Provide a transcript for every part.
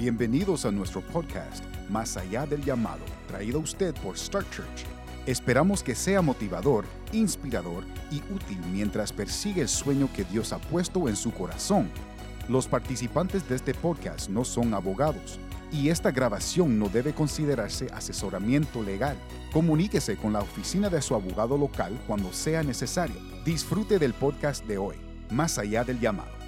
Bienvenidos a nuestro podcast, Más allá del llamado, traído a usted por Start Church. Esperamos que sea motivador, inspirador y útil mientras persigue el sueño que Dios ha puesto en su corazón. Los participantes de este podcast no son abogados y esta grabación no debe considerarse asesoramiento legal. Comuníquese con la oficina de su abogado local cuando sea necesario. Disfrute del podcast de hoy, Más allá del llamado.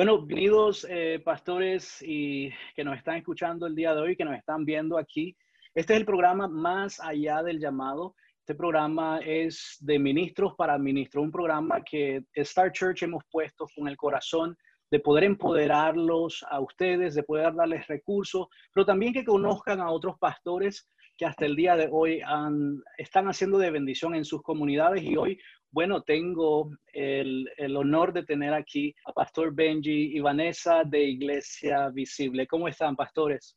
Bueno, bienvenidos eh, pastores y que nos están escuchando el día de hoy, que nos están viendo aquí. Este es el programa Más allá del llamado. Este programa es de ministros para ministros, un programa que Star Church hemos puesto con el corazón de poder empoderarlos a ustedes, de poder darles recursos, pero también que conozcan a otros pastores que hasta el día de hoy están haciendo de bendición en sus comunidades y hoy bueno, tengo el, honor de tener aquí a Pastor Benji y Vanessa de Iglesia Visible. ¿Cómo están, pastores?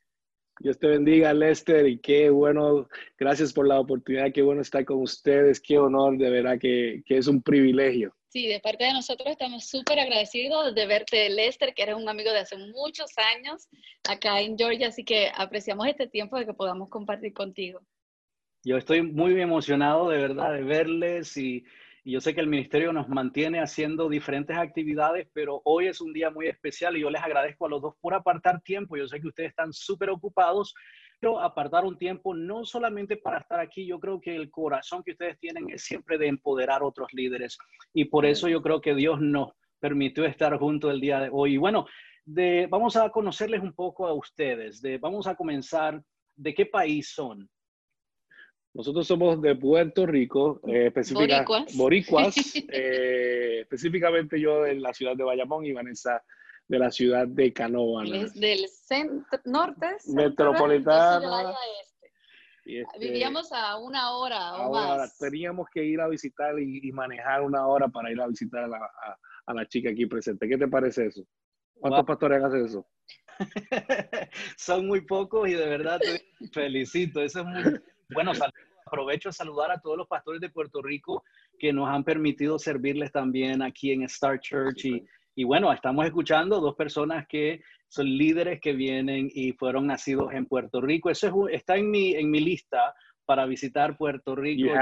Dios te bendiga, Lester, y qué bueno, gracias por la oportunidad, qué bueno estar con ustedes, qué honor, de verdad que, que es un privilegio. Sí, de parte de nosotros estamos súper agradecidos de verte, Lester, que eres un amigo de hace muchos años acá en Georgia, así que apreciamos este tiempo de que podamos compartir contigo. Yo estoy muy emocionado de verdad de verles y y yo sé que el ministerio nos mantiene haciendo diferentes actividades, pero hoy es un día muy especial y yo les agradezco a los dos por apartar tiempo. Yo sé que ustedes están súper ocupados, pero apartar un tiempo no solamente para estar aquí, yo creo que el corazón que ustedes tienen es siempre de empoderar a otros líderes. Y por eso yo creo que Dios nos permitió estar juntos el día de hoy. Y bueno, vamos a conocerles un poco a ustedes. De, vamos a comenzar. ¿De qué país son? Nosotros somos de Puerto Rico, eh, boricuas, boricuas eh, específicamente yo de la ciudad de Bayamón y Vanessa de la ciudad de Canóvana. Del centro, norte, metropolitana. Este, Vivíamos a una hora o más. teníamos que ir a visitar y, manejar una hora para ir a visitar a la, a, la, chica aquí presente. ¿Qué te parece eso? ¿Cuántos pastores hacen eso? Son muy pocos y de verdad te felicito. Eso es muy, bueno, aprovecho a saludar a todos los pastores de Puerto Rico que nos han permitido servirles también aquí en Star Church. Y, y bueno, estamos escuchando dos personas que son líderes que vienen y fueron nacidos en Puerto Rico. Eso está en mi, en mi lista para visitar Puerto Rico.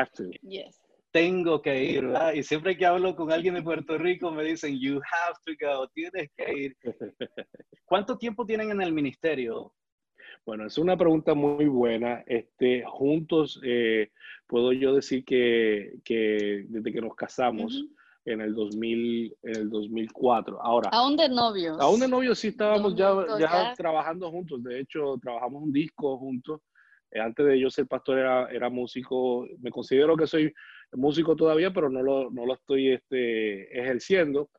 Tengo que ir, ¿verdad? Y siempre que hablo con alguien de Puerto Rico me dicen, you have to go, tienes que ir. ¿Cuánto tiempo tienen en el ministerio? Bueno, es una pregunta muy buena. Este, juntos, eh, puedo yo decir que, que, desde que nos casamos en, el 2000, en el 2004. Ahora. ¿Aún de novios? Aún de novios sí estábamos ya, ya, trabajando juntos. De hecho, trabajamos un disco juntos. Eh, antes de yo ser pastor era, era músico. Me considero que soy músico todavía, pero no lo, no lo estoy este, ejerciendo.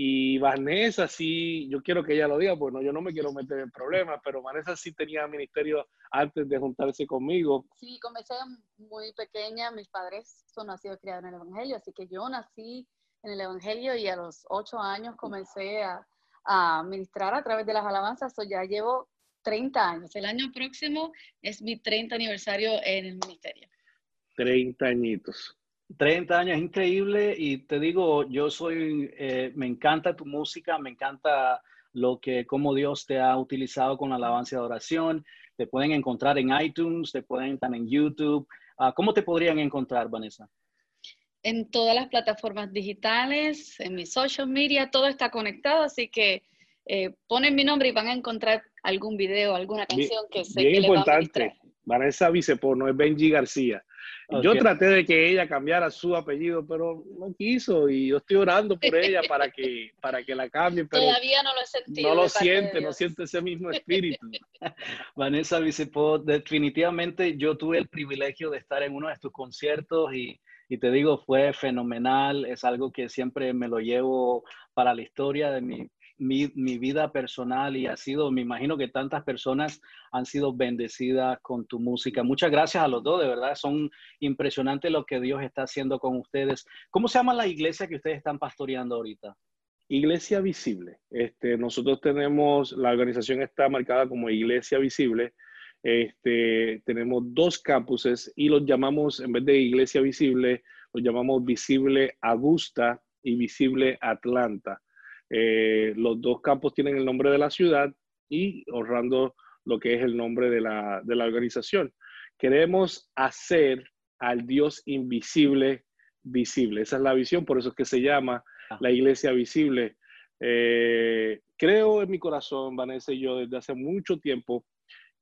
Y Vanessa sí, yo quiero que ella lo diga, porque yo no me quiero meter en problemas, pero Vanessa sí tenía ministerio antes de juntarse conmigo. Sí, comencé muy pequeña, mis padres son nacidos y criados en el Evangelio, así que yo nací en el Evangelio y a los ocho años comencé a, a ministrar a través de las alabanzas, o ya llevo 30 años. El año próximo es mi 30 aniversario en el ministerio. 30 añitos. 30 años, es increíble y te digo, yo soy, eh, me encanta tu música, me encanta lo que, cómo Dios te ha utilizado con la alabanza de oración. Te pueden encontrar en iTunes, te pueden encontrar en YouTube. Ah, ¿Cómo te podrían encontrar, Vanessa? En todas las plataformas digitales, en mi social media, todo está conectado, así que eh, ponen mi nombre y van a encontrar algún video, alguna canción que sé bien que importante. Les va a Vanessa Vicepo, no es Benji García. Yo traté de que ella cambiara su apellido, pero no quiso y yo estoy orando por ella para que, para que la cambie. Pero Todavía no lo he sentido. No lo siente, no siente ese mismo espíritu. Vanessa Vicepo, definitivamente yo tuve el privilegio de estar en uno de tus conciertos y, y te digo, fue fenomenal. Es algo que siempre me lo llevo para la historia de mi mi, vida personal y ha sido, me imagino que tantas personas han sido bendecidas con tu música. Muchas gracias a los dos, de verdad, son impresionantes lo que Dios está haciendo con ustedes. ¿Cómo se llama la iglesia que ustedes están pastoreando ahorita? Iglesia Visible. Este, nosotros tenemos, la organización está marcada como Iglesia Visible. Este, tenemos dos campuses y los llamamos, en vez de Iglesia Visible, los llamamos Visible Augusta y Visible Atlanta. Eh, los dos campos tienen el nombre de la ciudad y honrando lo que es el nombre de la, de la organización. Queremos hacer al Dios invisible visible. Esa es la visión, por eso es que se llama ah. la iglesia visible. Eh, creo en mi corazón, Vanessa y yo, desde hace mucho tiempo,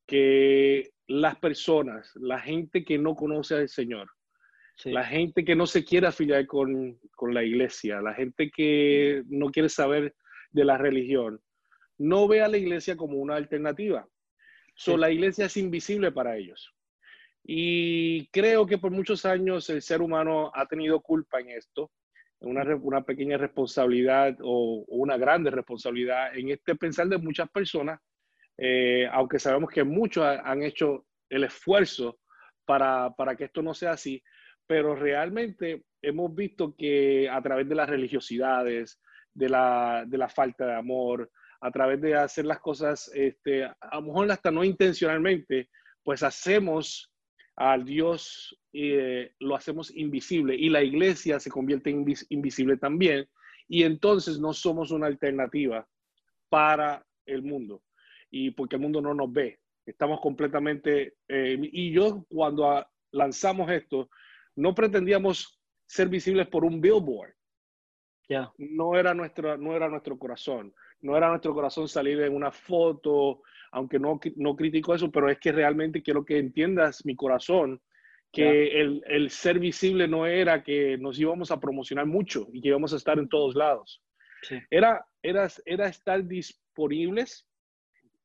que las personas, la gente que no conoce al Señor, la gente que no se quiere afiliar con, con, la iglesia, la gente que no quiere saber de la religión, no ve a la iglesia como una alternativa. So, La iglesia es invisible para ellos. Y creo que por muchos años el ser humano ha tenido culpa en esto, una, una pequeña responsabilidad o, una grande responsabilidad en este pensar de muchas personas, eh, aunque sabemos que muchos han hecho el esfuerzo para, para que esto no sea así, pero realmente hemos visto que a través de las religiosidades, de la, de la falta de amor, a través de hacer las cosas, este, a lo mejor hasta no intencionalmente, pues hacemos al Dios eh, lo hacemos invisible y la iglesia se convierte en invisible también y entonces no somos una alternativa para el mundo y porque el mundo no nos ve. Estamos completamente, eh, y yo cuando lanzamos esto, no pretendíamos ser visibles por un billboard. ya No, era nuestra, no era nuestro corazón. No era nuestro corazón salir en una foto aunque no, no critico eso, pero es que realmente quiero que entiendas mi corazón, que el, el, ser visible no era que nos íbamos a promocionar mucho y que íbamos a estar en todos lados. Era, era, era estar disponibles,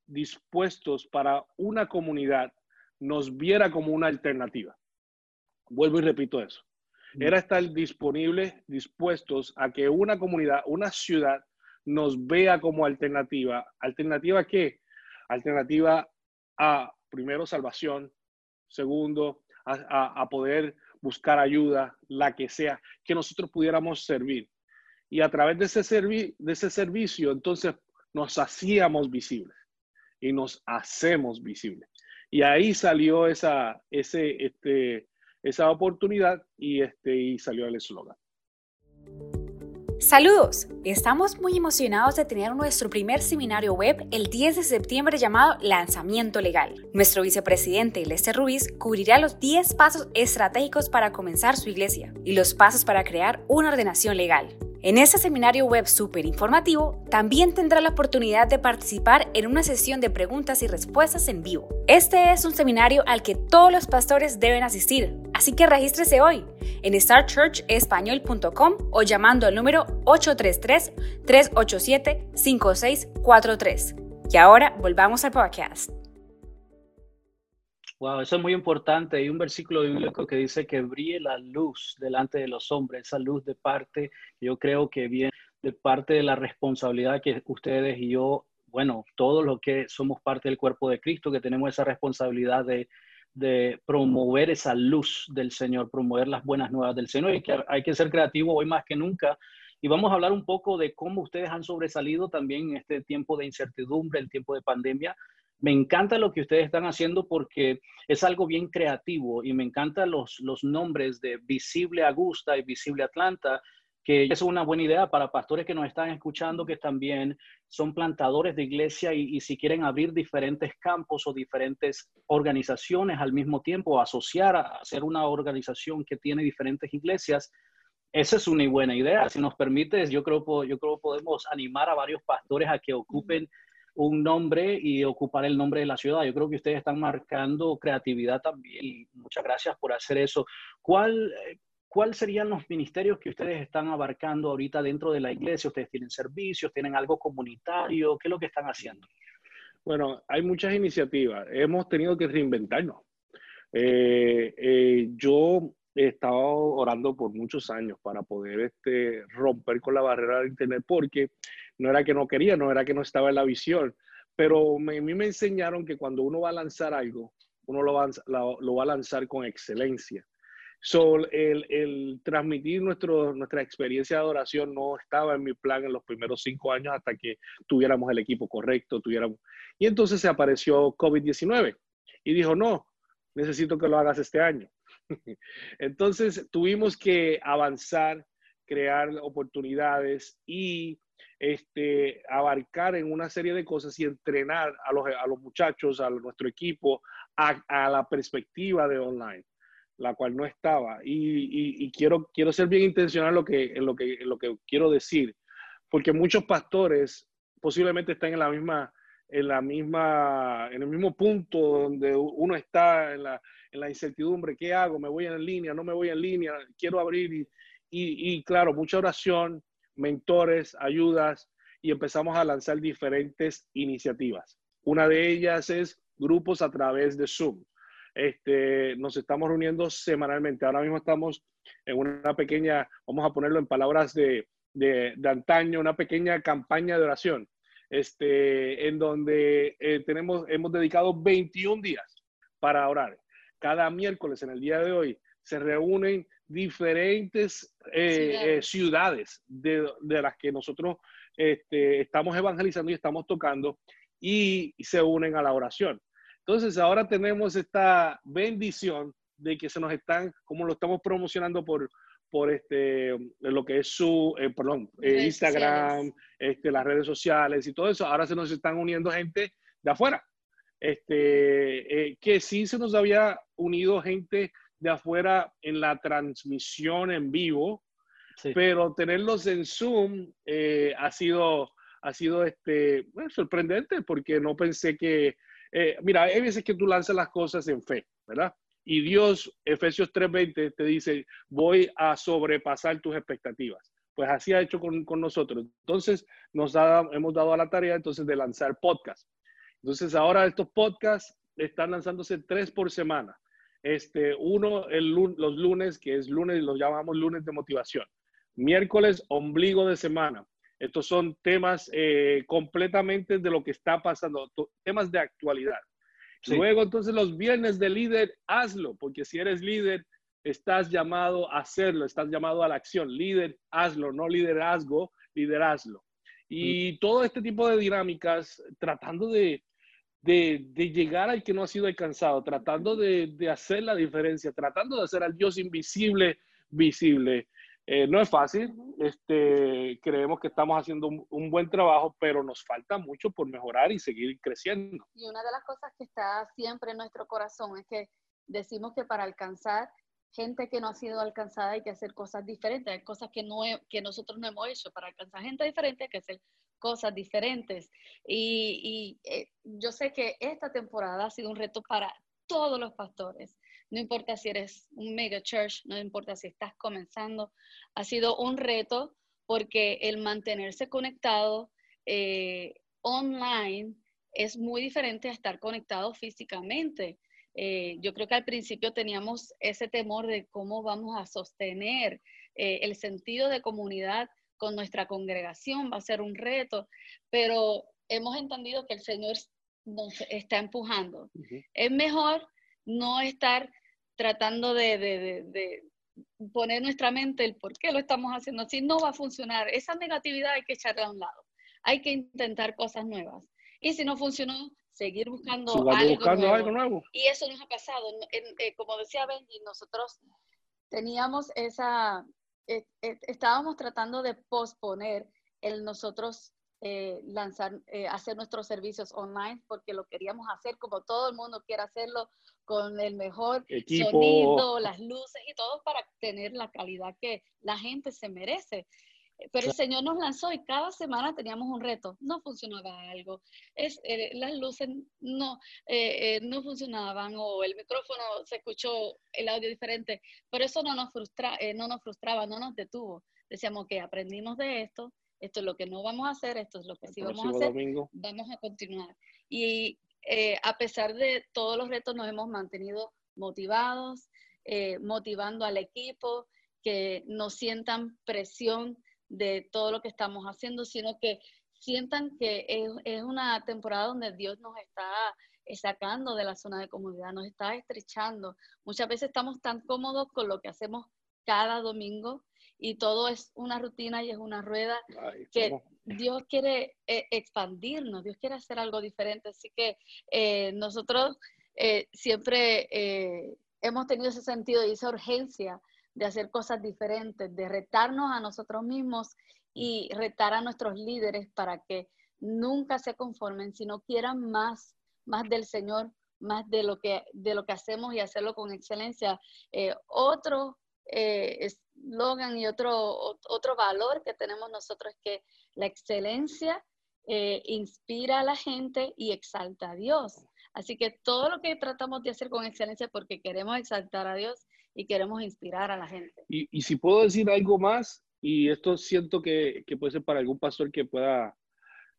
dispuestos para una comunidad nos viera como una alternativa. Vuelvo y repito eso. Mm. Era estar disponibles, dispuestos a que una comunidad, una ciudad nos vea como alternativa. ¿Alternativa qué? alternativa a, primero, salvación, segundo, a, poder buscar ayuda, la que sea, que nosotros pudiéramos servir. Y a través de ese, de ese servicio, entonces nos hacíamos visibles y nos hacemos visibles. Y ahí salió esa, ese, este, esa oportunidad y, este, y salió el eslogan. Saludos, estamos muy emocionados de tener nuestro primer seminario web el 10 de septiembre llamado Lanzamiento Legal. Nuestro vicepresidente Lester Ruiz cubrirá los 10 pasos estratégicos para comenzar su iglesia y los pasos para crear una ordenación legal. En este seminario web súper informativo, también tendrá la oportunidad de participar en una sesión de preguntas y respuestas en vivo. Este es un seminario al que todos los pastores deben asistir, así que regístrese hoy en startchurchespañol.com o llamando al número 833-387-5643. Y ahora volvamos al podcast. Wow, eso es muy importante. Hay un versículo bíblico que dice que brille la luz delante de los hombres, esa luz de parte, yo creo que viene de parte de la responsabilidad que ustedes y yo, bueno, todos los que somos parte del cuerpo de Cristo, que tenemos esa responsabilidad de, de promover esa luz del Señor, promover las buenas nuevas del Señor y que hay que ser creativo hoy más que nunca. Y vamos a hablar un poco de cómo ustedes han sobresalido también en este tiempo de incertidumbre, el tiempo de pandemia, me encanta lo que ustedes están haciendo porque es algo bien creativo y me encantan los, los nombres de Visible Augusta y Visible Atlanta, que es una buena idea para pastores que nos están escuchando, que también son plantadores de iglesia y, si quieren abrir diferentes campos o diferentes organizaciones al mismo tiempo, asociar a hacer una organización que tiene diferentes iglesias, esa es una buena idea. Si nos permites, yo creo, yo creo podemos animar a varios pastores a que ocupen un nombre y ocupar el nombre de la ciudad. Yo creo que ustedes están marcando creatividad también muchas gracias por hacer eso. ¿Cuál, ¿Cuál serían los ministerios que ustedes están abarcando ahorita dentro de la iglesia? ¿Ustedes tienen servicios? ¿Tienen algo comunitario? ¿Qué es lo que están haciendo? Bueno, hay muchas iniciativas. Hemos tenido que reinventarnos. Eh, eh, yo he estado orando por muchos años para poder este, romper con la barrera del Internet porque no era que no quería, no era que no estaba en la visión, pero a mí me enseñaron que cuando uno va a lanzar algo, uno lo va, lo, va a lanzar con excelencia. So, el, el, transmitir nuestro, nuestra experiencia de adoración no estaba en mi plan en los primeros cinco años hasta que tuviéramos el equipo correcto, tuviéramos... Y entonces se apareció COVID-19 y dijo, no, necesito que lo hagas este año. entonces tuvimos que avanzar, crear oportunidades y este, abarcar en una serie de cosas y entrenar a los, a los muchachos, a nuestro equipo, a, la perspectiva de online la cual no estaba. Y, y, quiero, quiero ser bien intencional en lo, que, en, lo que, en lo que quiero decir, porque muchos pastores posiblemente están en la misma, en la misma, en el mismo punto donde uno está en la, en la incertidumbre, ¿qué hago? ¿Me voy en línea? ¿No me voy en línea? Quiero abrir y, y claro, mucha oración, mentores, ayudas y empezamos a lanzar diferentes iniciativas. Una de ellas es grupos a través de Zoom. Este, nos estamos reuniendo semanalmente. Ahora mismo estamos en una pequeña, vamos a ponerlo en palabras de, de, antaño, una pequeña campaña de oración, este, en donde eh, tenemos, hemos dedicado 21 días para orar. Cada miércoles, en el día de hoy, se reúnen diferentes eh, eh, ciudades, de, de, las que nosotros este, estamos evangelizando y estamos tocando y se unen a la oración. Entonces ahora tenemos esta bendición de que se nos están, como lo estamos promocionando por, por este, lo que es su, eh, perdón, eh, Instagram, este, las redes sociales y todo eso, ahora se nos están uniendo gente de afuera. Este, eh, que sí se nos había unido gente de afuera en la transmisión en vivo, pero tenerlos en Zoom ha sido, ha sido este, sorprendente porque no pensé que eh, mira, hay veces que tú lanzas las cosas en fe, ¿verdad? Y Dios, Efesios 3:20, te dice, voy a sobrepasar tus expectativas. Pues así ha hecho con, con nosotros. Entonces, nos hemos dado a la tarea entonces de lanzar podcast. Entonces, ahora estos podcasts están lanzándose tres por semana. Este, uno el, los lunes, que es lunes, los llamamos lunes de motivación. Miércoles, ombligo de semana. Estos son temas eh, completamente de lo que está pasando, temas de actualidad. Luego, entonces, los viernes de líder, hazlo, porque si eres líder, estás llamado a hacerlo, estás llamado a la acción. Líder, hazlo, no liderazgo, liderazlo. Y mm. todo este tipo de dinámicas, tratando de, de, llegar al que no ha sido alcanzado, tratando de, de hacer la diferencia, tratando de hacer al Dios invisible visible. Eh, no es fácil, este, creemos que estamos haciendo un, buen trabajo, pero nos falta mucho por mejorar y seguir creciendo. Y una de las cosas que está siempre en nuestro corazón es que decimos que para alcanzar gente que no ha sido alcanzada hay que hacer cosas diferentes, hay cosas que, no que nosotros no hemos hecho. Para alcanzar gente diferente hay que hacer cosas diferentes. Y, y eh, yo sé que esta temporada ha sido un reto para todos los pastores no importa si eres un mega church, no importa si estás comenzando, ha sido un reto porque el mantenerse conectado eh, online es muy diferente a estar conectado físicamente. Eh, yo creo que al principio teníamos ese temor de cómo vamos a sostener eh, el sentido de comunidad con nuestra congregación, va a ser un reto, pero hemos entendido que el Señor nos está empujando. Es mejor no estar tratando de, poner nuestra mente el por qué lo estamos haciendo así, no va a funcionar. Esa negatividad hay que echarla a un lado. Hay que intentar cosas nuevas. Y si no funcionó, seguir buscando, algo, nuevo. Y eso nos ha pasado. Eh, como decía Benji, nosotros teníamos esa, eh, eh, estábamos tratando de posponer el nosotros eh, lanzar, eh, hacer nuestros servicios online porque lo queríamos hacer como todo el mundo quiere hacerlo, con el mejor sonido, las luces y todo para tener la calidad que la gente se merece. Pero el Señor nos lanzó y cada semana teníamos un reto. No funcionaba algo. Es, eh, las luces no, no funcionaban o el micrófono se escuchó el audio diferente. Pero eso no nos, frustra, no nos frustraba, no nos detuvo. Decíamos que aprendimos de esto, esto es lo que no vamos a hacer, esto es lo que sí vamos a hacer, vamos a continuar. Y eh, a pesar de todos los retos, nos hemos mantenido motivados, eh, motivando al equipo, que no sientan presión de todo lo que estamos haciendo, sino que sientan que es, es una temporada donde Dios nos está sacando de la zona de comodidad, nos está estrechando. Muchas veces estamos tan cómodos con lo que hacemos cada domingo y todo es una rutina y es una rueda que Dios quiere eh, expandirnos, Dios quiere hacer algo diferente. Así que eh, nosotros eh, siempre hemos tenido ese sentido y esa urgencia de hacer cosas diferentes, de retarnos a nosotros mismos y retar a nuestros líderes para que nunca se conformen, sino quieran más, más del Señor, más de lo que, de lo que hacemos y hacerlo con excelencia. Eh, otro eh, eslogan y otro, otro valor que tenemos nosotros es que la excelencia eh, inspira a la gente y exalta a Dios. Así que todo lo que tratamos de hacer con excelencia porque queremos exaltar a Dios y queremos inspirar a la gente. Y, y si puedo decir algo más, y esto siento que, que, puede ser para algún pastor que pueda,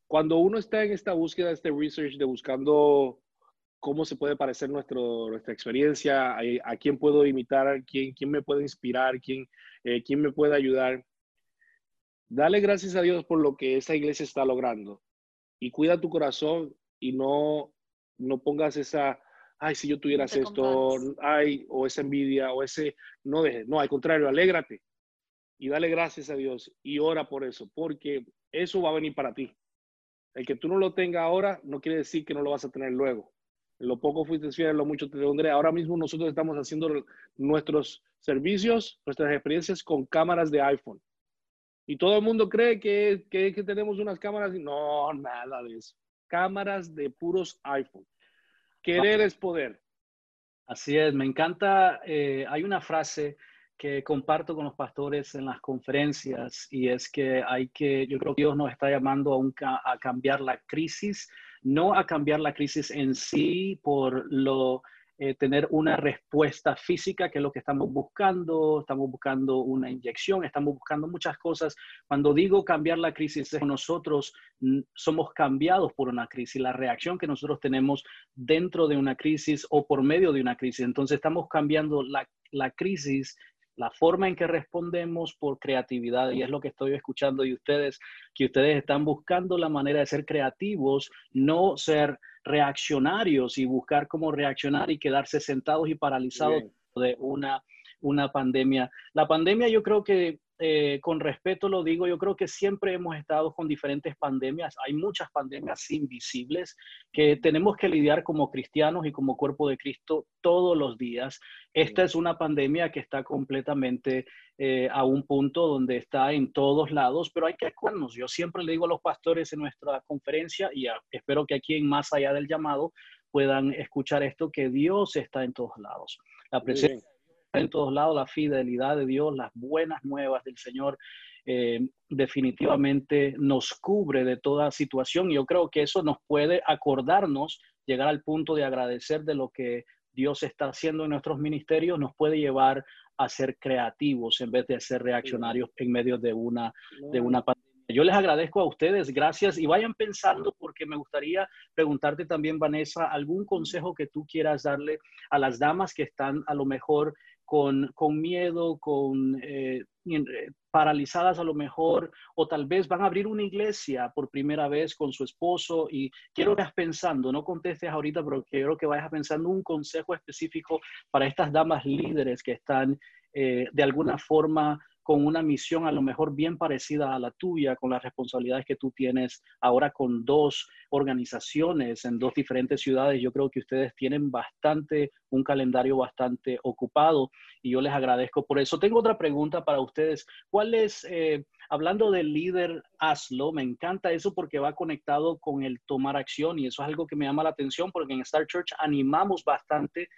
cuando uno está en esta búsqueda, este research de buscando cómo se puede parecer nuestro, nuestra experiencia, a, quién puedo imitar, quién, quién me puede inspirar, quién, eh, quién me puede ayudar. Dale gracias a Dios por lo que esa iglesia está logrando y cuida tu corazón y no, no pongas esa, ay, si yo tuvieras esto, ay, o esa envidia, o ese, no dejes, no, al contrario, alégrate y dale gracias a Dios y ora por eso, porque eso va a venir para ti. El que tú no lo tengas ahora no quiere decir que no lo vas a tener luego lo poco fuiste fiel, lo mucho te pondré. Ahora mismo nosotros estamos haciendo nuestros servicios, nuestras experiencias con cámaras de iPhone. Y todo el mundo cree que, que, tenemos unas cámaras. No, nada de eso. Cámaras de puros iPhone. Querer es poder. Así es, me encanta. Eh, hay una frase que comparto con los pastores en las conferencias y es que hay que, yo creo que Dios nos está llamando a, a cambiar la crisis no a cambiar la crisis en sí por lo eh, tener una respuesta física, que es lo que estamos buscando, estamos buscando una inyección, estamos buscando muchas cosas. Cuando digo cambiar la crisis, nosotros somos cambiados por una crisis, la reacción que nosotros tenemos dentro de una crisis o por medio de una crisis. Entonces estamos cambiando la, la crisis la forma en que respondemos por creatividad, y es lo que estoy escuchando de ustedes, que ustedes están buscando la manera de ser creativos, no ser reaccionarios y buscar cómo reaccionar y quedarse sentados y paralizados de una, una pandemia. La pandemia yo creo que eh, con respeto lo digo, yo creo que siempre hemos estado con diferentes pandemias. Hay muchas pandemias invisibles que tenemos que lidiar como cristianos y como cuerpo de Cristo todos los días. Esta es una pandemia que está completamente eh, a un punto donde está en todos lados, pero hay que acuerdarnos. Yo siempre le digo a los pastores en nuestra conferencia y espero que aquí en Más Allá del Llamado puedan escuchar esto, que Dios está en todos lados. La presencia en todos lados, la fidelidad de Dios, las buenas nuevas del Señor, eh, definitivamente nos cubre de toda situación. Yo creo que eso nos puede acordarnos, llegar al punto de agradecer de lo que Dios está haciendo en nuestros ministerios, nos puede llevar a ser creativos en vez de ser reaccionarios en medio de una, de una pandemia. Yo les agradezco a ustedes, gracias y vayan pensando porque me gustaría preguntarte también, Vanessa, algún consejo que tú quieras darle a las damas que están a lo mejor con, miedo, con eh, eh, paralizadas a lo mejor, o tal vez van a abrir una iglesia por primera vez con su esposo y quiero que vayas pensando, no contestes ahorita, pero quiero que vayas pensando un consejo específico para estas damas líderes que están eh, de alguna forma con una misión a lo mejor bien parecida a la tuya, con las responsabilidades que tú tienes ahora con dos organizaciones en dos diferentes ciudades. Yo creo que ustedes tienen bastante, un calendario bastante ocupado y yo les agradezco por eso. Tengo otra pregunta para ustedes. ¿Cuál es, eh, hablando del líder, hazlo? Me encanta eso porque va conectado con el tomar acción y eso es algo que me llama la atención porque en Star Church animamos bastante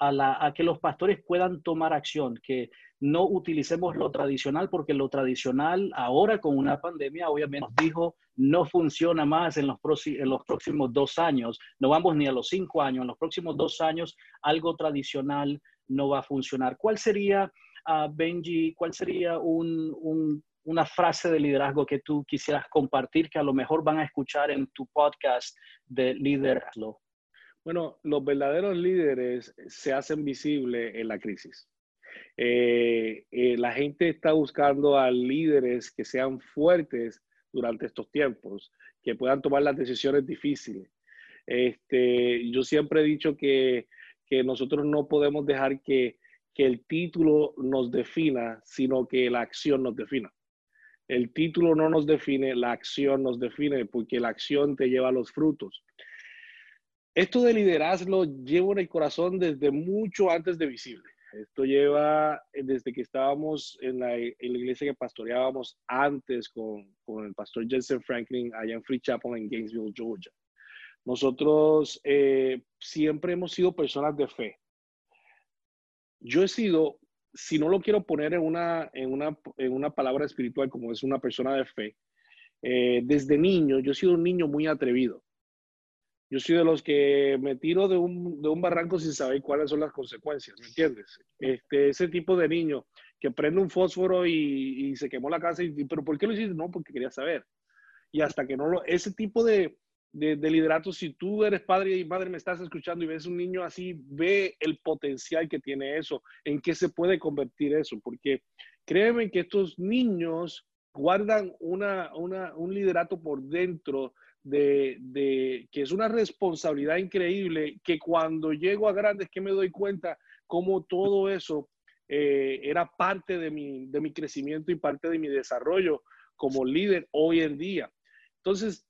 a, que los pastores puedan tomar acción, que no utilicemos lo tradicional, porque lo tradicional ahora con una pandemia, obviamente, nos dijo, no funciona más en los, próximos dos años, no vamos ni a los cinco años, en los próximos dos años algo tradicional no va a funcionar. ¿Cuál sería, uh, Benji, cuál sería una frase de liderazgo que tú quisieras compartir que a lo mejor van a escuchar en tu podcast de Liderazgo? Bueno, los verdaderos líderes se hacen visibles en la crisis. Eh, eh, la gente está buscando a líderes que sean fuertes durante estos tiempos, que puedan tomar las decisiones difíciles. Este, yo siempre he dicho que, nosotros no podemos dejar que, que el título nos defina, sino que la acción nos defina. El título no nos define, la acción nos define, porque la acción te lleva a los frutos. Esto de liderazgo llevo en el corazón desde mucho antes de visible. Esto lleva eh, desde que estábamos en la, iglesia que pastoreábamos antes con, con, el pastor Jensen Franklin allá en Free Chapel en Gainesville, Georgia. Nosotros eh, siempre hemos sido personas de fe. Yo he sido, si no lo quiero poner en una, en una, en una palabra espiritual como es una persona de fe, eh, desde niño, yo he sido un niño muy atrevido. Yo soy de los que me tiro de un, de un barranco sin saber cuáles son las consecuencias, ¿me entiendes? Este, ese tipo de niño que prende un fósforo y, se quemó la casa, y, pero ¿por qué lo hiciste? No, porque quería saber. Y hasta que no lo, ese tipo de, de, de, liderato, si tú eres padre y madre, me estás escuchando y ves un niño así, ve el potencial que tiene eso, en qué se puede convertir eso, porque créeme que estos niños guardan una, una, un liderato por dentro de, que es una responsabilidad increíble, que cuando llego a grandes que me doy cuenta cómo todo eso eh, era parte de mi, de mi crecimiento y parte de mi desarrollo como líder hoy en día. Entonces,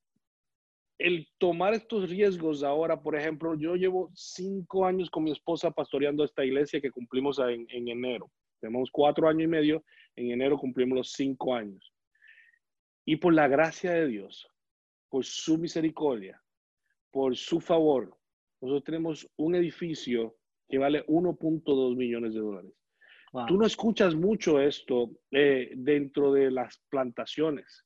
el tomar estos riesgos ahora, por ejemplo, yo llevo cinco años con mi esposa pastoreando esta iglesia que cumplimos en, en enero. Tenemos cuatro años y medio, en enero cumplimos los cinco años. Y por la gracia de Dios, por su misericordia, por su favor, nosotros tenemos un edificio que vale 1.2 millones de dólares. Tú no escuchas mucho esto eh, dentro de las plantaciones.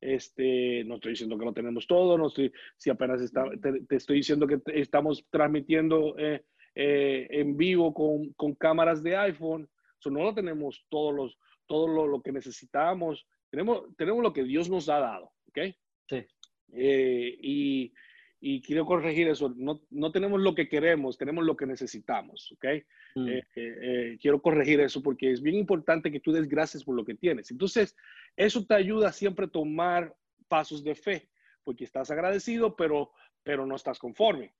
Este, no estoy diciendo que lo tenemos todo, no estoy, si apenas está, te, estoy diciendo que estamos transmitiendo eh, eh, en vivo con, con, cámaras de iPhone, eso no lo tenemos todos los, todo lo, lo, que necesitamos, tenemos, tenemos lo que Dios nos ha dado, ¿ok? Sí. Eh, y, y, quiero corregir eso, no, no, tenemos lo que queremos, tenemos lo que necesitamos, ¿ok? Mm. quiero corregir eso porque es bien importante que tú des gracias por lo que tienes. Entonces, eso te ayuda siempre a tomar pasos de fe, porque estás agradecido, pero, pero no estás conforme.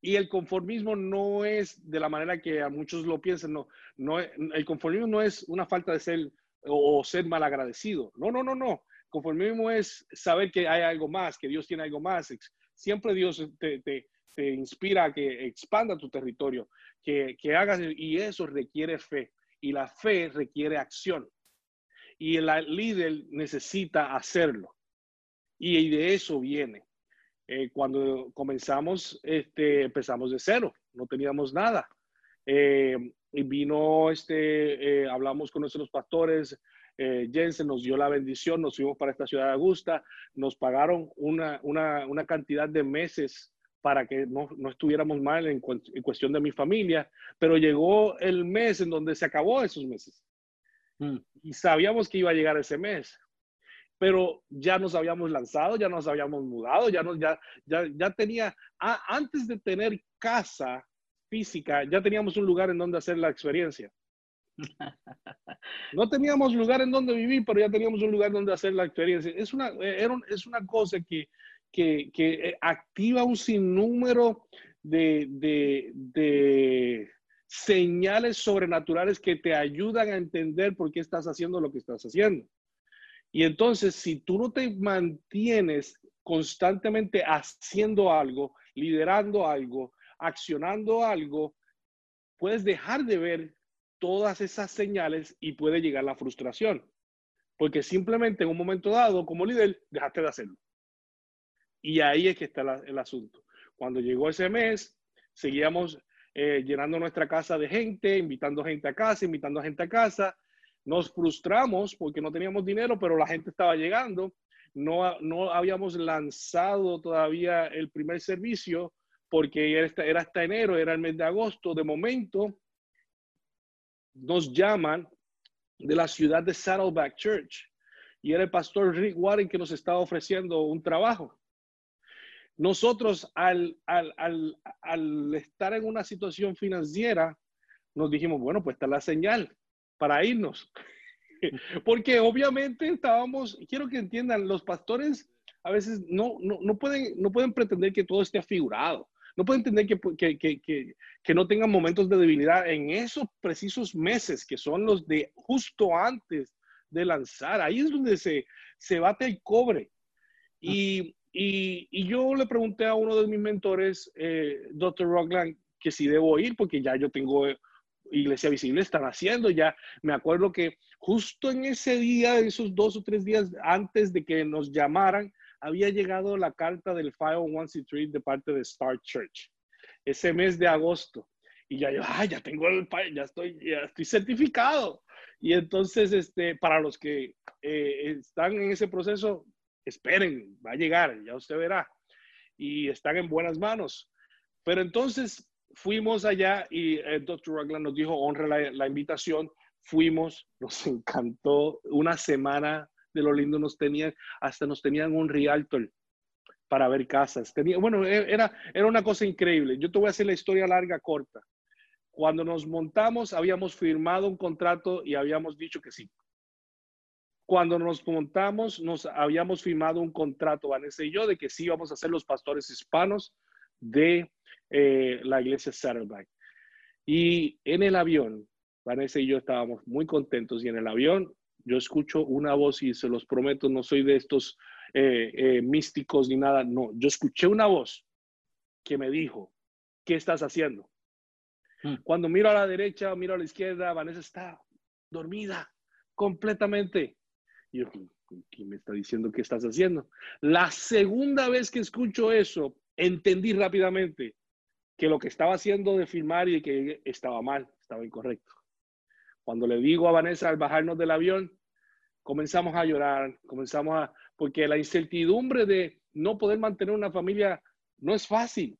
Y el conformismo no es de la manera que a muchos lo piensan, no, no, el conformismo no es una falta de ser o, ser mal agradecido. No, no, no, no. Conformismo es saber que hay algo más, que Dios tiene algo más. Siempre Dios te, te, te inspira que expanda tu territorio, que, que hagas, y eso requiere fe. Y la fe requiere acción y el líder necesita hacerlo. Y de eso viene. Eh, cuando comenzamos, este, empezamos de cero, no teníamos nada. Eh, y vino, este, eh, hablamos con nuestros pastores, Jensen nos dio la bendición, nos fuimos para esta ciudad de Augusta, nos pagaron una, una, una cantidad de meses para que no, no estuviéramos mal en, en, cuestión de mi familia, pero llegó el mes en donde se acabó esos meses. Mm. Y sabíamos que iba a llegar ese mes, pero ya nos habíamos lanzado, ya nos habíamos mudado, ya, nos, ya, ya, ya tenía, antes de tener casa física, ya teníamos un lugar en donde hacer la experiencia. No teníamos lugar en donde vivir, pero ya teníamos un lugar donde hacer la experiencia. Es una, es una cosa que, que, que eh, activa un sinnúmero de, de, de, señales sobrenaturales que te ayudan a entender por qué estás haciendo lo que estás haciendo. Y entonces, si tú no te mantienes constantemente haciendo algo, liderando algo, accionando algo, puedes dejar de ver todas esas señales y puede llegar la frustración. Porque simplemente en un momento dado, como líder, dejaste de hacerlo. Y ahí es que está el asunto. Cuando llegó ese mes, seguíamos eh, llenando nuestra casa de gente, invitando gente a casa, invitando gente a casa. Nos frustramos porque no teníamos dinero, pero la gente estaba llegando. No, no habíamos lanzado todavía el primer servicio porque era era hasta enero, era el mes de agosto. De momento, nos llaman de la ciudad de Saddleback Church y era el pastor Rick Warren que nos estaba ofreciendo un trabajo. Nosotros al, estar en una situación financiera, nos dijimos, bueno, pues está la señal para irnos. Porque obviamente estábamos, quiero que entiendan, los pastores a veces no, no, pueden, no pueden pretender que todo esté afigurado. No pueden entender que, que, no tengan momentos de debilidad en esos precisos meses que son los de justo antes de lanzar. Ahí es donde se, se bate el cobre. Y, y, yo le pregunté a uno de mis mentores, eh, Dr. Rockland, que si debo ir, porque ya yo tengo eh, Iglesia Visible están haciendo. Ya me acuerdo que justo en ese día, esos dos o tres días antes de que nos llamaran, había llegado la carta del 501c3 de parte de Star Church. Ese mes de agosto. Y ya yo, ya tengo el, ya estoy, ya estoy certificado. Y entonces, este, para los que eh, están en ese proceso, esperen, va a llegar, ya usted verá. Y están en buenas manos. Pero entonces fuimos allá y el doctor Ragland nos dijo, honre la, la, invitación. Fuimos, nos encantó. Una semana de lo lindo nos tenían, hasta nos tenían un realtor para ver casas. Tenía, bueno, e, era, era una cosa increíble. Yo te voy a hacer la historia larga, corta. Cuando nos montamos, habíamos firmado un contrato y habíamos dicho que sí. Cuando nos montamos, nos habíamos firmado un contrato, Vanessa y yo, de que sí íbamos a ser los pastores hispanos de eh, la iglesia Saddleback. Y en el avión, Vanessa y yo estábamos muy contentos y en el avión yo escucho una voz y se los prometo, no soy de estos eh, eh, místicos ni nada, no, yo escuché una voz que me dijo, ¿qué estás haciendo? Hmm. Cuando miro a la derecha, miro a la izquierda, Vanessa está dormida completamente. Y yo, ¿quién me está diciendo qué estás haciendo? La segunda vez que escucho eso, entendí rápidamente que lo que estaba haciendo de filmar y que estaba mal, estaba incorrecto. Cuando le digo a Vanessa al bajarnos del avión, comenzamos a llorar, comenzamos a, porque la incertidumbre de no poder mantener una familia no es fácil,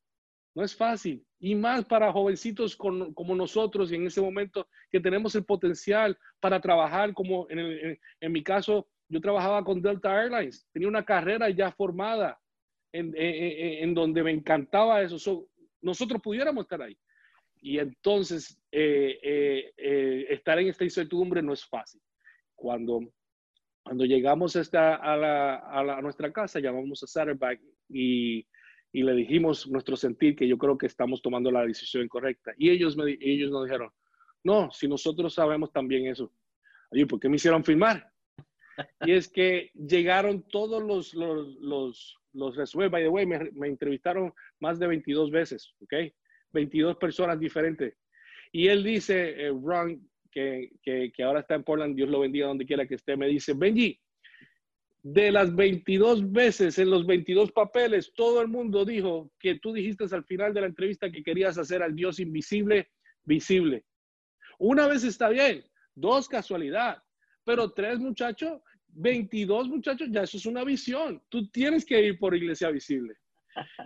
no es fácil. Y más para jovencitos como nosotros y en ese momento que tenemos el potencial para trabajar como en, en, mi caso, yo trabajaba con Delta Airlines, tenía una carrera ya formada en, en donde me encantaba eso. nosotros pudiéramos estar ahí. Y entonces, eh, eh, eh, estar en esta incertidumbre no es fácil. Cuando, cuando llegamos esta, a, la, a, nuestra casa, llamamos a Saturday y, y, le dijimos nuestro sentir, que yo creo que estamos tomando la decisión correcta. Y ellos, me, ellos nos dijeron, no, si nosotros sabemos también eso. Oye, ¿por qué me hicieron firmar? Y es que llegaron todos los, los, los, los by the way, me, me entrevistaron más de 22 veces, ¿ok? 22 personas diferentes. Y él dice, eh, Ron, que, que, ahora está en Portland, Dios lo bendiga donde quiera que esté, me dice, Benji, de las 22 veces en los 22 papeles, todo el mundo dijo que tú dijiste al final de la entrevista que querías hacer al Dios invisible visible. Una vez está bien, dos casualidad, pero tres muchachos, 22 muchachos, ya eso es una visión. Tú tienes que ir por iglesia visible.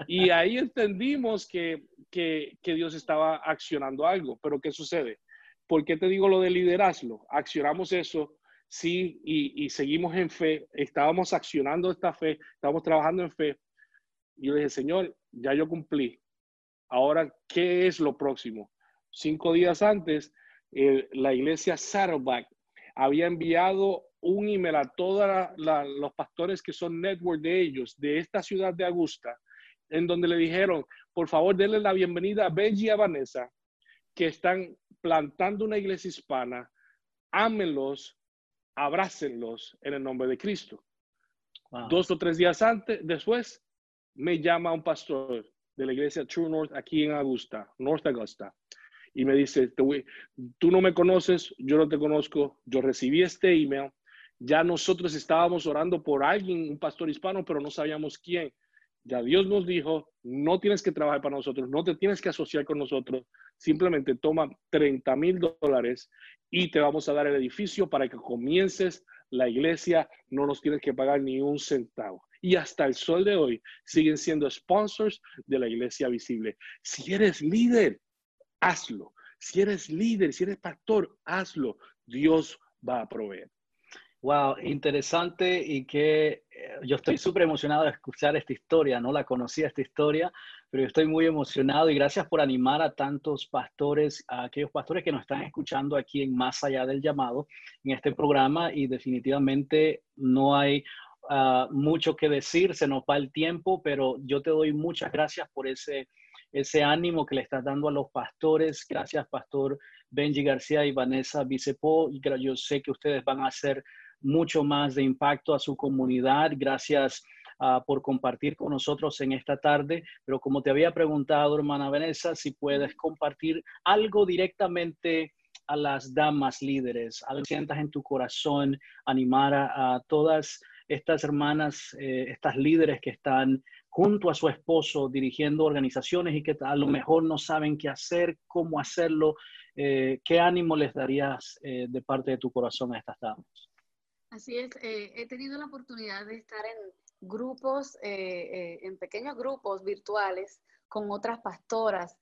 Y ahí entendimos que, que, que, Dios estaba accionando algo. Pero ¿qué sucede? ¿Por qué te digo lo de liderazgo? Accionamos eso, sí, y, y seguimos en fe. Estábamos accionando esta fe, estábamos trabajando en fe. Y yo dije, Señor, ya yo cumplí. Ahora, ¿qué es lo próximo? Cinco días antes, la iglesia Saddleback había enviado un email a todos los pastores que son network de ellos, de esta ciudad de Augusta, en donde le dijeron, por favor, denle la bienvenida a Benji y a Vanessa, que están plantando una iglesia hispana, ámenlos, abrácenlos en el nombre de Cristo. Dos o tres días antes, después, me llama un pastor de la iglesia True North aquí en Augusta, North Augusta, y me dice, tú no me conoces, yo no te conozco, yo recibí este email, ya nosotros estábamos orando por alguien, un pastor hispano, pero no sabíamos quién. Ya Dios nos dijo, no tienes que trabajar para nosotros, no te tienes que asociar con nosotros, simplemente toma 30 mil dólares y te vamos a dar el edificio para que comiences la iglesia, no nos tienes que pagar ni un centavo. Y hasta el sol de hoy siguen siendo sponsors de la iglesia visible. Si eres líder, hazlo. Si eres líder, si eres pastor, hazlo. Dios va a proveer. Wow, interesante y que eh, yo estoy súper emocionado de escuchar esta historia, no la conocía esta historia, pero estoy muy emocionado y gracias por animar a tantos pastores, a aquellos pastores que nos están escuchando aquí en Más Allá del Llamado, en este programa y definitivamente no hay ah, mucho que decir, se nos va el tiempo, pero yo te doy muchas gracias por ese, ese ánimo que le estás dando a los pastores. Gracias, Pastor Benji García y Vanessa Vicepo. Yo sé que ustedes van a hacer mucho más de impacto a su comunidad. Gracias ah, por compartir con nosotros en esta tarde. Pero como te había preguntado, hermana Vanessa, si puedes compartir algo directamente a las damas líderes, algo que sientas en tu corazón, animar a, todas estas hermanas, eh, estas líderes que están junto a su esposo dirigiendo organizaciones y que a lo mejor no saben qué hacer, cómo hacerlo. Eh, ¿Qué ánimo les darías eh, de parte de tu corazón a estas damas? Así es, he tenido la oportunidad de estar en grupos, en pequeños grupos virtuales con otras pastoras.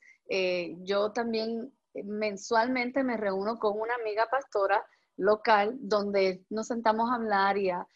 yo también mensualmente me reúno con una amiga pastora local donde nos sentamos a hablar y a,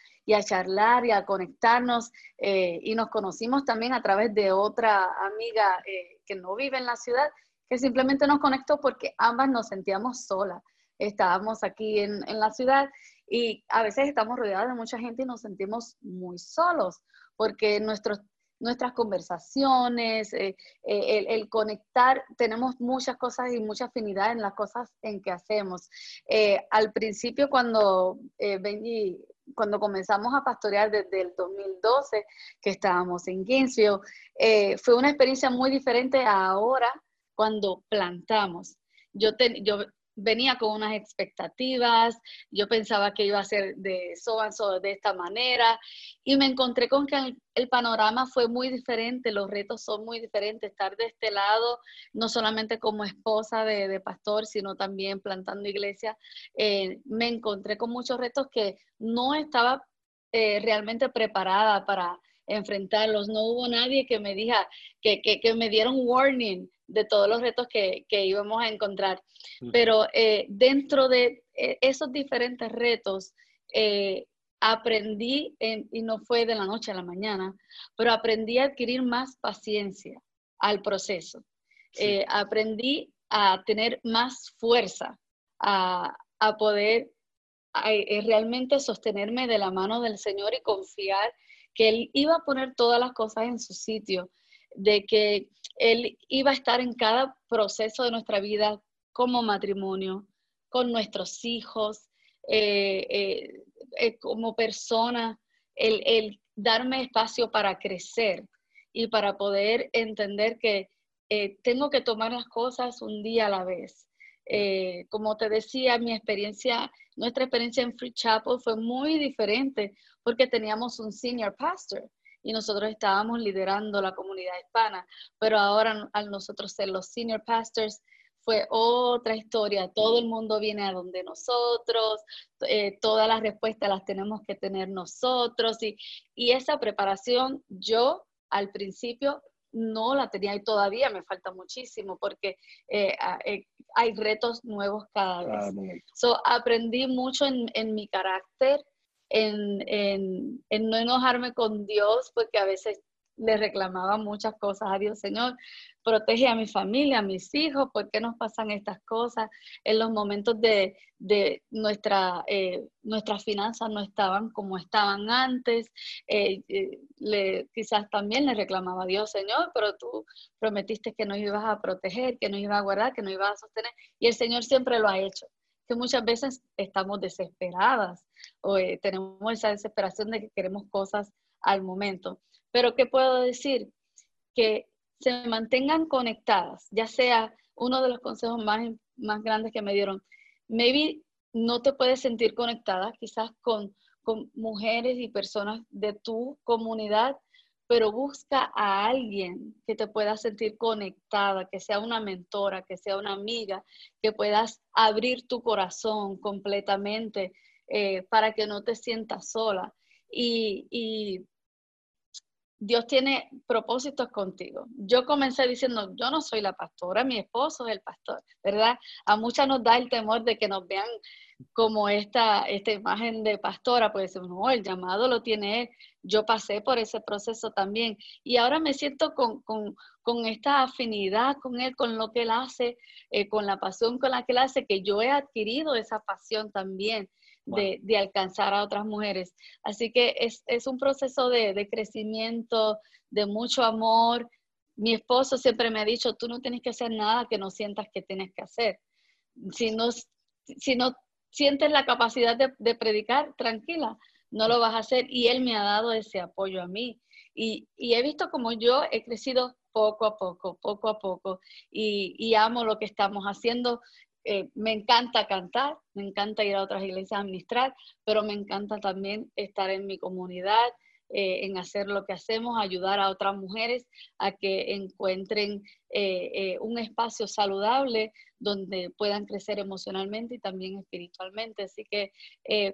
charlar y a conectarnos eh, y nos conocimos también a través de otra amiga eh, que no vive en la ciudad que simplemente nos conectó porque ambas nos sentíamos solas. Estábamos aquí en, en la ciudad y a veces estamos rodeados de mucha gente y nos sentimos muy solos porque nuestros nuestras conversaciones, eh, eh, el, conectar, tenemos muchas cosas y mucha afinidad en las cosas en que hacemos. Eh, al principio cuando Benji, cuando comenzamos a pastorear desde el 2012, que estábamos en Gainesville, fue una experiencia muy diferente a ahora cuando plantamos. Yo, yo venía con unas expectativas, yo pensaba que iba a ser de so de esta manera y me encontré con que el, panorama fue muy diferente, los retos son muy diferentes, estar de este lado, no solamente como esposa de, pastor, sino también plantando iglesia, eh, me encontré con muchos retos que no estaba eh, realmente preparada para enfrentarlos, no hubo nadie que me diga, que, que, que me diera un warning de todos los retos que, íbamos a encontrar. Pero eh, dentro de eh, esos diferentes retos, eh, aprendí, y no fue de la noche a la mañana, pero aprendí a adquirir más paciencia al proceso. aprendí a tener más fuerza, a, a poder realmente sostenerme de la mano del Señor y confiar que Él iba a poner todas las cosas en su sitio de que Él iba a estar en cada proceso de nuestra vida como matrimonio, con nuestros hijos, eh, eh, eh, como persona, el, darme espacio para crecer y para poder entender que tengo que tomar las cosas un día a la vez. como te decía, mi experiencia, nuestra experiencia en Free Chapel fue muy diferente porque teníamos un senior pastor y nosotros estábamos liderando la comunidad hispana, pero ahora al nosotros ser los senior pastors fue otra historia, todo el mundo viene a donde nosotros, eh, todas las respuestas las tenemos que tener nosotros y, y esa preparación yo al principio no la tenía y todavía me falta muchísimo porque eh, eh, hay retos nuevos cada vez. so, aprendí mucho en, en mi carácter, en, no enojarme con Dios, porque a veces le reclamaba muchas cosas a Dios, Señor, protege a mi familia, a mis hijos, ¿por qué nos pasan estas cosas? En los momentos de, nuestra, eh, nuestras finanzas no estaban como estaban antes, eh, eh, le, quizás también le reclamaba a Dios, Señor, pero tú prometiste que nos ibas a proteger, que nos ibas a guardar, que nos ibas a sostener, y el Señor siempre lo ha hecho que muchas veces estamos desesperadas o eh, tenemos esa desesperación de que queremos cosas al momento. Pero ¿qué puedo decir? Que se mantengan conectadas, ya sea uno de los consejos más, más grandes que me dieron. Maybe no te puedes sentir conectada quizás con, con mujeres y personas de tu comunidad pero busca a alguien que te pueda sentir conectada, que sea una mentora, que sea una amiga, que puedas abrir tu corazón completamente eh, para que no te sientas sola. Y, Dios tiene propósitos contigo. Yo comencé diciendo, yo no soy la pastora, mi esposo es el pastor, ¿verdad? A muchas nos da el temor de que nos vean como esta, esta imagen de pastora, pues no, el llamado lo tiene él. Yo pasé por ese proceso también y ahora me siento con, esta afinidad con él, con lo que él hace, eh, con la pasión con la que él hace, que yo he adquirido esa pasión también. De, alcanzar a otras mujeres. Así que es, un proceso de, de, crecimiento, de mucho amor. Mi esposo siempre me ha dicho, tú no tienes que hacer nada que no sientas que tienes que hacer. Si no, si no sientes la capacidad de, predicar, tranquila, no lo vas a hacer y Él me ha dado ese apoyo a mí. Y, he visto como yo he crecido poco a poco, poco a poco, y, amo lo que estamos haciendo. Eh, me encanta cantar, me encanta ir a otras iglesias a administrar, pero me encanta también estar en mi comunidad, eh, en hacer lo que hacemos, ayudar a otras mujeres a que encuentren eh, un espacio saludable donde puedan crecer emocionalmente y también espiritualmente. Así que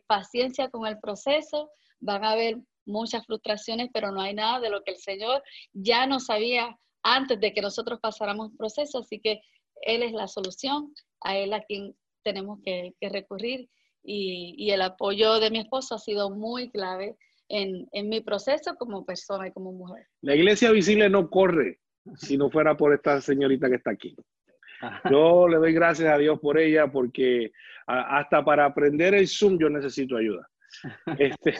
paciencia con el proceso, van a haber muchas frustraciones, pero no hay nada de lo que el Señor ya no sabía antes de que nosotros pasáramos el proceso, así que Él es la solución, a Él a quien tenemos que, recurrir y, el apoyo de mi esposo ha sido muy clave en, mi proceso como persona y como mujer. La iglesia visible no corre si no fuera por esta señorita que está aquí. Yo le doy gracias a Dios por ella porque hasta para aprender el Zoom yo necesito ayuda. Este,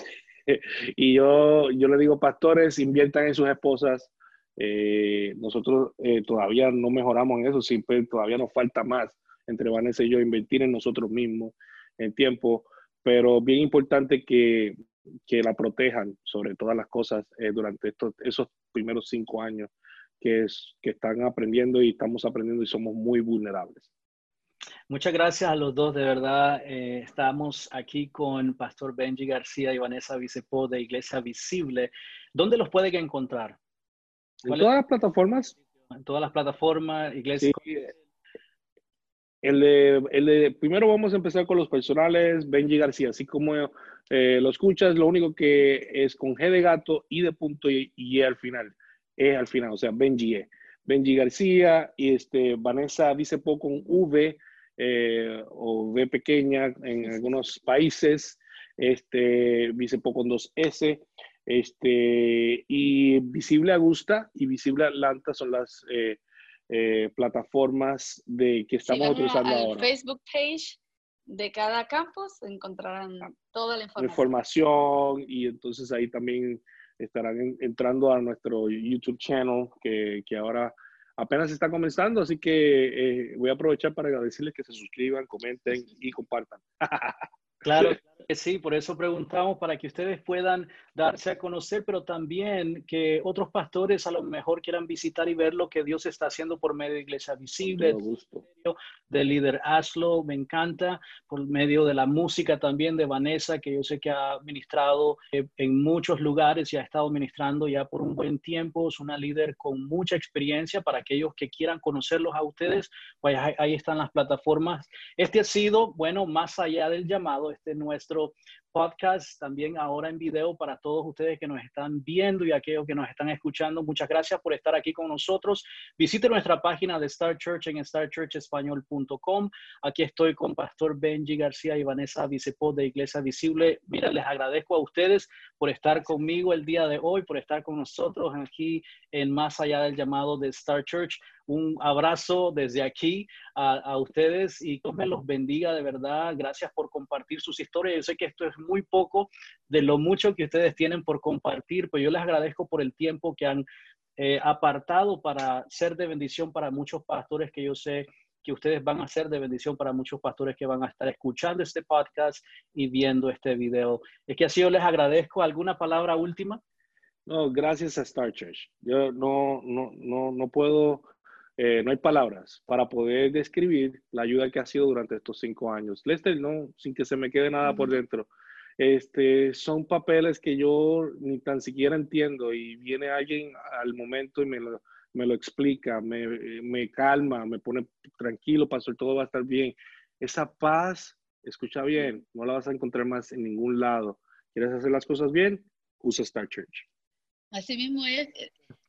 y yo, yo le digo, pastores, inviertan en sus esposas. Eh, nosotros eh, todavía no mejoramos en eso, siempre todavía nos falta más entre Vanessa y yo invertir en nosotros mismos en tiempo, pero bien importante que, que la protejan sobre todas las cosas eh, durante estos, esos primeros cinco años que, es, que están aprendiendo y estamos aprendiendo y somos muy vulnerables. Muchas gracias a los dos, de verdad. Eh, estamos aquí con Pastor Benji García y Vanessa Vicepo de Iglesia Visible. ¿Dónde los pueden encontrar? En todas las plataformas. En todas las plataformas, Iglesia. El, de, el de, primero vamos a empezar con los personales, Benji García, así como eh, lo escuchas, lo único que es con G de gato y de punto y, y e al final, E al final, o sea, Benji E. Benji García y este, Vanessa Vicepo con V eh, o B pequeña en algunos países, este, Vicepo con dos S, este, y Visible Augusta y Visible Atlanta son las eh, eh, plataformas de que estamos utilizando ahora. Facebook page de cada campus encontrarán toda la información. información y entonces ahí también estarán entrando a nuestro YouTube channel que, que ahora apenas está comenzando, así que eh, voy a aprovechar para decirles que se suscriban, comenten y compartan. Claro, que sí, por eso preguntamos para que ustedes puedan darse a conocer, pero también que otros pastores a lo mejor quieran visitar y ver lo que Dios está haciendo por medio de Iglesia Visible, del líder Aslo, me encanta, por medio de la música también de Vanessa, que yo sé que ha ministrado eh, en muchos lugares y ha estado ministrando ya por un buen tiempo, es una líder con mucha experiencia para aquellos que quieran conocerlos a ustedes, pues ahí están las plataformas. Este ha sido, bueno, más allá del llamado, este nuestro podcast, también ahora en video para todos ustedes que nos están viendo y aquellos que nos están escuchando. Muchas gracias por estar aquí con nosotros. Visite nuestra página de Star Church en starchurchespañol.com. Aquí estoy con Pastor Benji García y Vanessa Vicepo de Iglesia Visible. Mira, les agradezco a ustedes por estar conmigo el día de hoy, por estar con nosotros aquí en Más Allá del Llamado de Star Church. Un abrazo desde aquí a, ustedes y Dios me los bendiga de verdad. Gracias por compartir sus historias. Yo sé que esto es muy poco de lo mucho que ustedes tienen por compartir, pero yo les agradezco por el tiempo que han eh, apartado para ser de bendición para muchos pastores que yo sé que ustedes van a ser de bendición para muchos pastores que van a estar escuchando este podcast y viendo este video. Es que así yo les agradezco. ¿Alguna palabra última? No, gracias a Star Church. Yo no, no, no, no puedo eh, no hay palabras para poder describir la ayuda que ha sido durante estos cinco años. Lester, no, sin que se me quede nada por dentro. Este, son papeles que yo ni tan siquiera entiendo y viene alguien al momento y me lo, me lo explica, me, me calma, me pone tranquilo, pastor, todo va a estar bien. Esa paz, escucha bien, no la vas a encontrar más en ningún lado. ¿Quieres hacer las cosas bien? Usa Star Church. Así mismo es.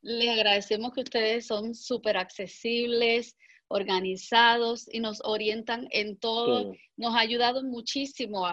Les agradecemos que ustedes son súper accesibles, organizados y nos orientan en todo. Nos ha ayudado muchísimo.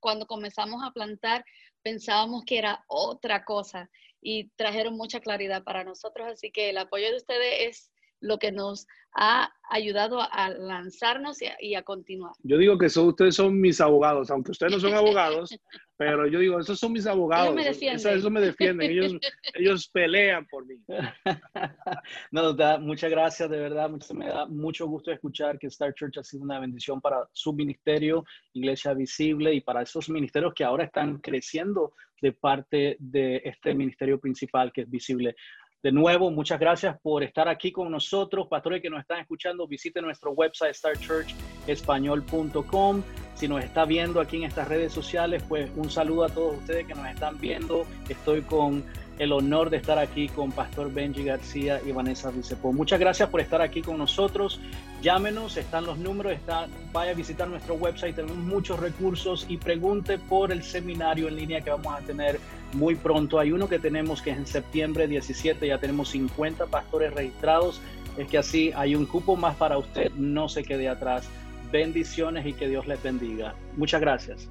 cuando comenzamos a plantar, pensábamos que era otra cosa y trajeron mucha claridad para nosotros. Así que el apoyo de ustedes es lo que nos ha ayudado a lanzarnos y a, continuar. Yo digo que son, ustedes son mis abogados, aunque ustedes no son abogados, pero yo digo, esos son mis abogados. Ellos me defienden. Eso, me defienden, ellos, ellos pelean por mí. No, da, muchas gracias, de verdad, me da mucho gusto escuchar que Star Church ha sido una bendición para su ministerio, Iglesia Visible, y para esos ministerios que ahora están creciendo de parte de este ministerio principal que es visible. De nuevo, muchas gracias por estar aquí con nosotros. Pastores que nos están escuchando, visite nuestro website starchurchespañol.com. Si nos está viendo aquí en estas redes sociales, pues un saludo a todos ustedes que nos están viendo. Estoy con el honor de estar aquí con Pastor Benji García y Vanessa Vicepo. Muchas gracias por estar aquí con nosotros. Llámenos, están los números, está, vaya a visitar nuestro website, tenemos muchos recursos y pregunte por el seminario en línea que vamos a tener muy pronto. Hay uno que tenemos que es en septiembre 17, ya tenemos 50 pastores registrados. Es que así hay un cupo más para usted, no se quede atrás. Bendiciones y que Dios les bendiga. Muchas gracias.